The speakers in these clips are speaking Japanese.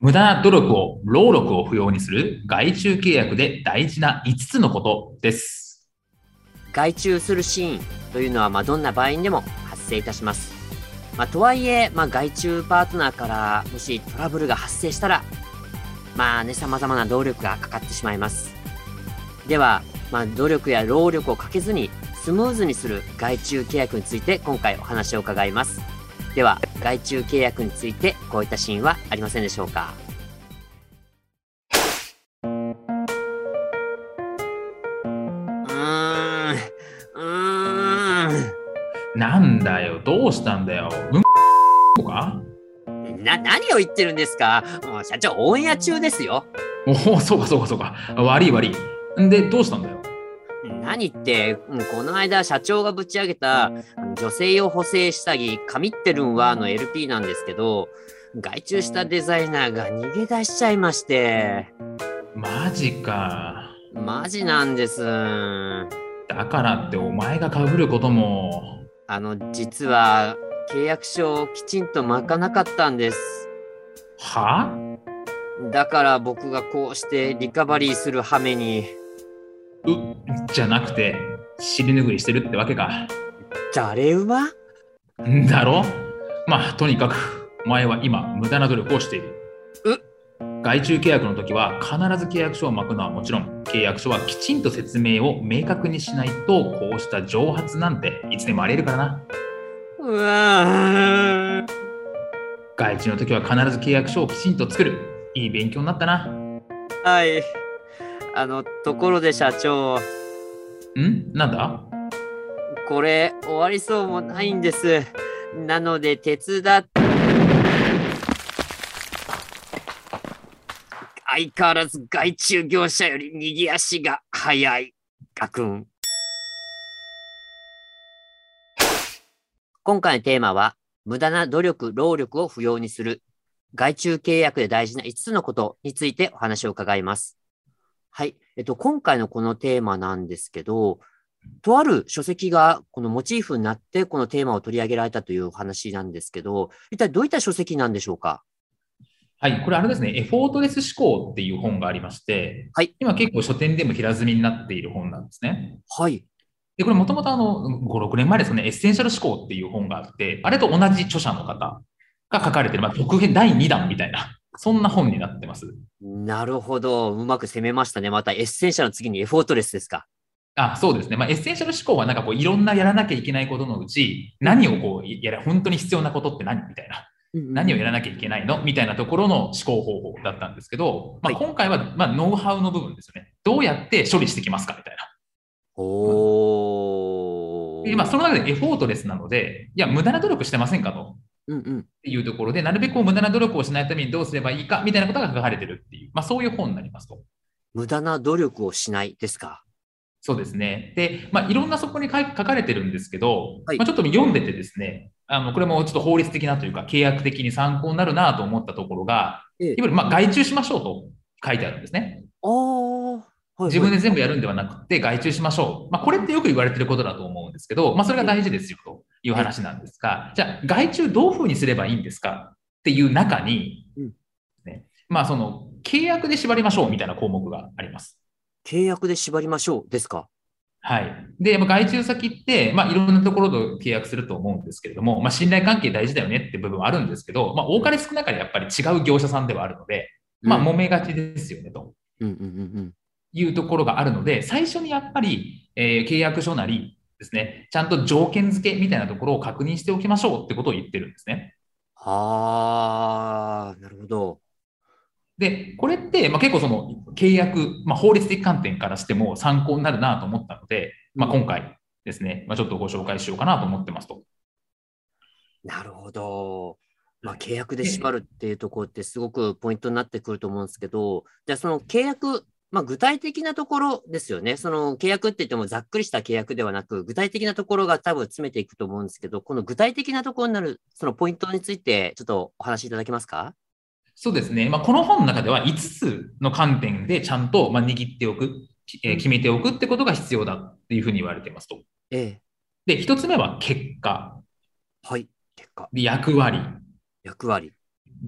無駄な努力を労力を不要にする外注契約で大事な5つのことです外注するシーンというのはまあどんな場合にでも発生いたしますまあ、とはいえ、まあ、外注パートナーからもしトラブルが発生したら、まあね、様々な労力がかかってしまいます。では、まあ、努力や労力をかけずにスムーズにする外注契約について今回お話を伺います。では、外注契約についてこういったシーンはありませんでしょうか？うーん、うーん。なんだよ。どうしたんだよ。うん。とか？な、何を言ってるんですか？もう社長、オンエア中ですよ。おおそうかそうかそうか。悪い悪い。んでどうしたんだよ何って、うんこの間社長がぶち上げた女性用補正下着、神ってるんはの LP なんですけど、外注したデザイナーが逃げ出しちゃいまして、マジか。マジなんです。あだからってお前が被ることも。の、実は契約書をきちんと巻かなかったんです。は？だから僕がこうしてリカバリーする羽目に、うじゃなくて尻拭いしてるってわけか。誰馬んだろ？まあとにかくお前は今無駄な努力をしている。外注契約の時は必ず契約書を巻くのはもちろん契約書はきちんと説明を明確にしないとこうした蒸発なんていつでもありえるからな。うわー。外注の時は必ず契約書をきちんと作る。いい勉強になったな。はい。あの、ところで社長、ん？なんだ？これ終わりそうもないんです。なので手伝っ相変わらず外注業者より逃げ足が早い。ガクン。今回のテーマは、無駄な努力、労力を不要にする。外注契約で大事な5つのことについてお話を伺います。はい。えっと、今回のこのテーマなんですけど、とある書籍がこのモチーフになってこのテーマを取り上げられたというお話なんですけど、一体どういった書籍なんでしょうか？はい、これあれですね、エフォートレス思考っていう本がありまして、はい今結構書店でも平積みになっている本なんですね。はい。で、これもともとあの、5、6年前ですよね、エッセンシャル思考っていう本があって、あれと同じ著者の方が書かれてる、まあ、続編第2弾みたいな、そんな本になってます。なるほど。うまく攻めましたね。またエッセンシャルの次にエフォートレスですか。あ、そうですね。まあ、エッセンシャル思考はなんかこう、いろんなやらなきゃいけないことのうち、何をこう、やら、本当に必要なことって何みたいな。何をやらなきゃいけないの？みたいなところの思考方法だったんですけど、まあ、はい今回は、まあ、ノウハウの部分ですよね。どうやって処理してきますかみたいな。おー。でまあ、その中でエフォートレスなので、いや、無駄な努力してませんかと。うんうん。っていうところで、なるべく無駄な努力をしないためにどうすればいいかみたいなことが書かれてるっていう、まあ、そういう本になりますと。無駄な努力をしないですか？そうですね。で、まあ、いろんなそこに書かれてるんですけど、はいまあ、ちょっと読んでてですね、あのこれもちょっと法律的なというか、契約的に参考になるなと思ったところが、ええいわゆるまあ外注しましょうと書いてあるんですね。あー。はい自分で全部やるんではなくて、外注しましょう。まあ、これってよく言われてることだと思うんですけど、まあ、それが大事ですよという話なんですが、じゃあ、外注どういうふうにすればいいんですか？っていう中に、うん。ね、まあ、その、契約で縛りましょうみたいな項目があります。契約で縛りましょうですか？はい。で、まあ外注先って、まあ、いろんなところと契約すると思うんですけれども、まあ、信頼関係大事だよねって部分はあるんですけど、まあ、多かれ少なかれやっぱり違う業者さんではあるので、まあ、うん揉めがちですよねと。うんうんうん。いうところがあるので、最初にやっぱり、えー契約書なりですね、ちゃんと条件付けみたいなところを確認しておきましょうってことを言ってるんですね。あー、なるほど。で、これって、まあ、結構その契約、まあ、法律的観点からしても参考になるなと思ったので、まあ、今回ですね、まあ、ちょっとご紹介しようかなと思ってますと。なるほど。まあ、契約で縛るっていうところってすごくポイントになってくると思うんですけど、じゃあその契約、まあ、具体的なところですよね。その契約って言ってもざっくりした契約ではなく、具体的なところが多分詰めていくと思うんですけど、この具体的なところになる、そのポイントについて、ちょっとお話しいただけますか？そうですね。まあ、この本の中では5つの観点でちゃんとまあ握っておく、えー、決めておくってことが必要だっていうふうに言われていますと。ええ。で、1つ目は結果。はい、結果。役割。役割。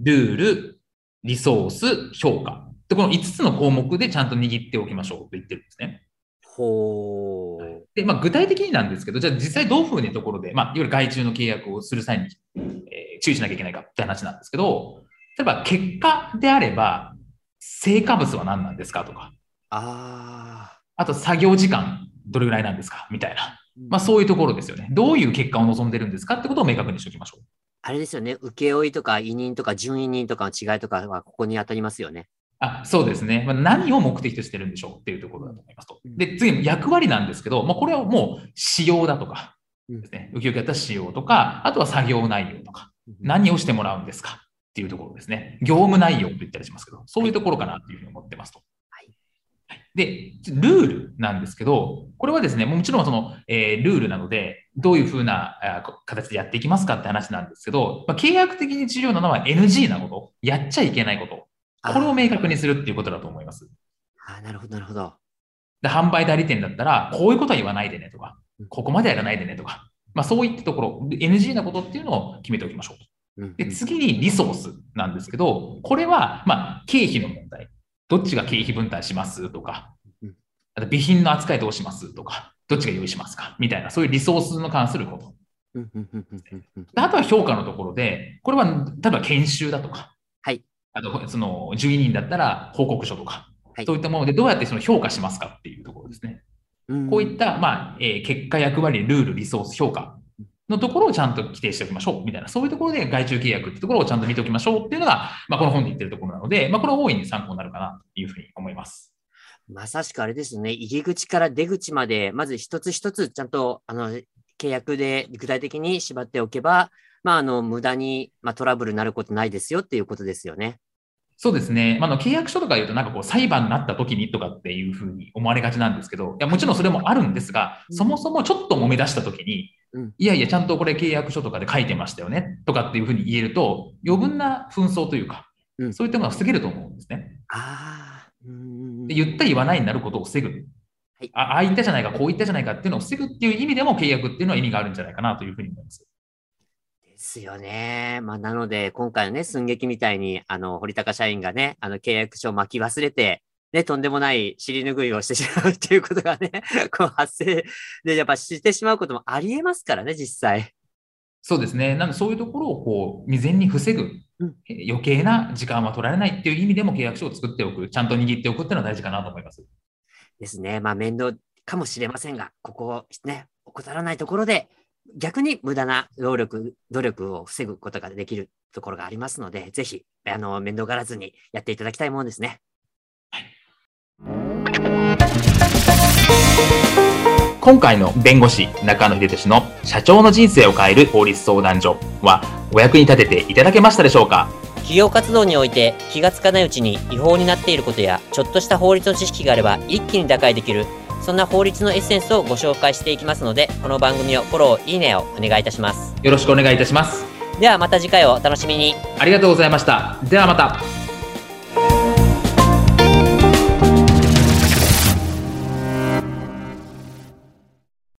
ルール、リソース、評価。で、この5つの項目でちゃんと握っておきましょうと言ってるんですね。ほう。で、まあ、具体的になんですけど、じゃあ実際どういうふうなところで、まあ、いわゆる外注の契約をする際に、えー、注意しなきゃいけないかって話なんですけど、例えば結果であれば、成果物は何なんですかとか。ああと作業時間どれぐらいなんですかみたいな。まあそういうところですよね。どういう結果を望んでるんですかってことを明確にしておきましょう。あれですよね。請負とか委任とか準委任とかの違いとかはここに当たりますよね。あそうですね、まあ、何を目的としてるんでしょうっていうところだと思いますと。で、次、役割なんですけど、まあ、これはもう仕様だとかですね、請負やった仕様とか、あとは作業内容とか、何をしてもらうんですかっていうところですね。業務内容と言ったりしますけど、そういうところかなというふうに思ってますと。で、ルールなんですけど、これはですね、もちろんその、えー、ルールなので、どういうふうな形でやっていきますかって話なんですけど、まあ、契約的に重要なのは NG なこと、やっちゃいけないこと、これを明確にするっていうことだと思います。あなるほど、なるほど。で、販売代理店だったら、こういうことは言わないでねとか、ここまでやらないでねとか、まあ、そういったところ、NG なことっていうのを決めておきましょう。で、次にリソースなんですけど、これは、まあ、経費の問題。どっちが経費分担しますとか、あと備品の扱いどうしますとか、どっちが用意しますかみたいな、そういうリソースの関すること。あとは評価のところで、これは例えば研修だとか、はい、あとその12人だったら報告書とか、はい、そういったものでどうやってその評価しますかっていうところですね。こういった、まあえー、結果、役割、ルール、リソース、評価のところをちゃんと規定しておきましょうみたいな、そういうところで外注契約ってところをちゃんと見ておきましょうっていうのが、まあ、この本で言ってるところなので、まあ、これは大いに参考になるかなというふうに思います。まさしくあれですね、入り口から出口まで、まず一つ一つちゃんとあの契約で具体的に縛っておけば、まあ、あの無駄に、まあ、トラブルになることないですよっていうことですよね。そうですね。まあ、の契約書とか言うと、なんかこう裁判になった時にとかっていうふうに思われがちなんですけど、いやもちろんそれもあるんですが、そもそもちょっと揉め出した時に、うん、いやいや、ちゃんとこれ契約書とかで書いてましたよねとかっていうふうに言えると、余分な紛争というか、うん、そういったものは防げると思うんですね。あで言った言わないになることを防ぐ。はい、あああ言ったじゃないか、こう言ったじゃないかっていうのを防ぐっていう意味でも契約っていうのは意味があるんじゃないかなというふうに思います。ですよね。まあ、なので、今回のね、寸劇みたいに、あの、堀高社員がね、あの、契約書を巻き忘れて、ね、とんでもない尻拭いをしてしまうっていうことがね、こう発生で、やっぱしてしまうこともありえますからね、実際。そうですね。なので、そういうところをこう未然に防ぐ、うん、余計な時間は取られないっていう意味でも契約書を作っておく、ちゃんと握っておくっていうのは大事かなと思います。ですね。まあ、面倒かもしれませんが、ここをね、怠らないところで、逆に無駄な労力、努力を防ぐことができるところがありますので、ぜひ、あの、面倒がらずにやっていただきたいものですね。今回の弁護士中野秀俊の社長の人生を変える法律相談所はお役に立てていただけましたでしょうか？企業活動において気がつかないうちに違法になっていることやちょっとした法律の知識があれば一気に打開できるそんな法律のエッセンスをご紹介していきますのでこの番組をフォローいいねをお願いいたします。よろしくお願いいたします。ではまた次回をお楽しみに。ありがとうございました。ではまた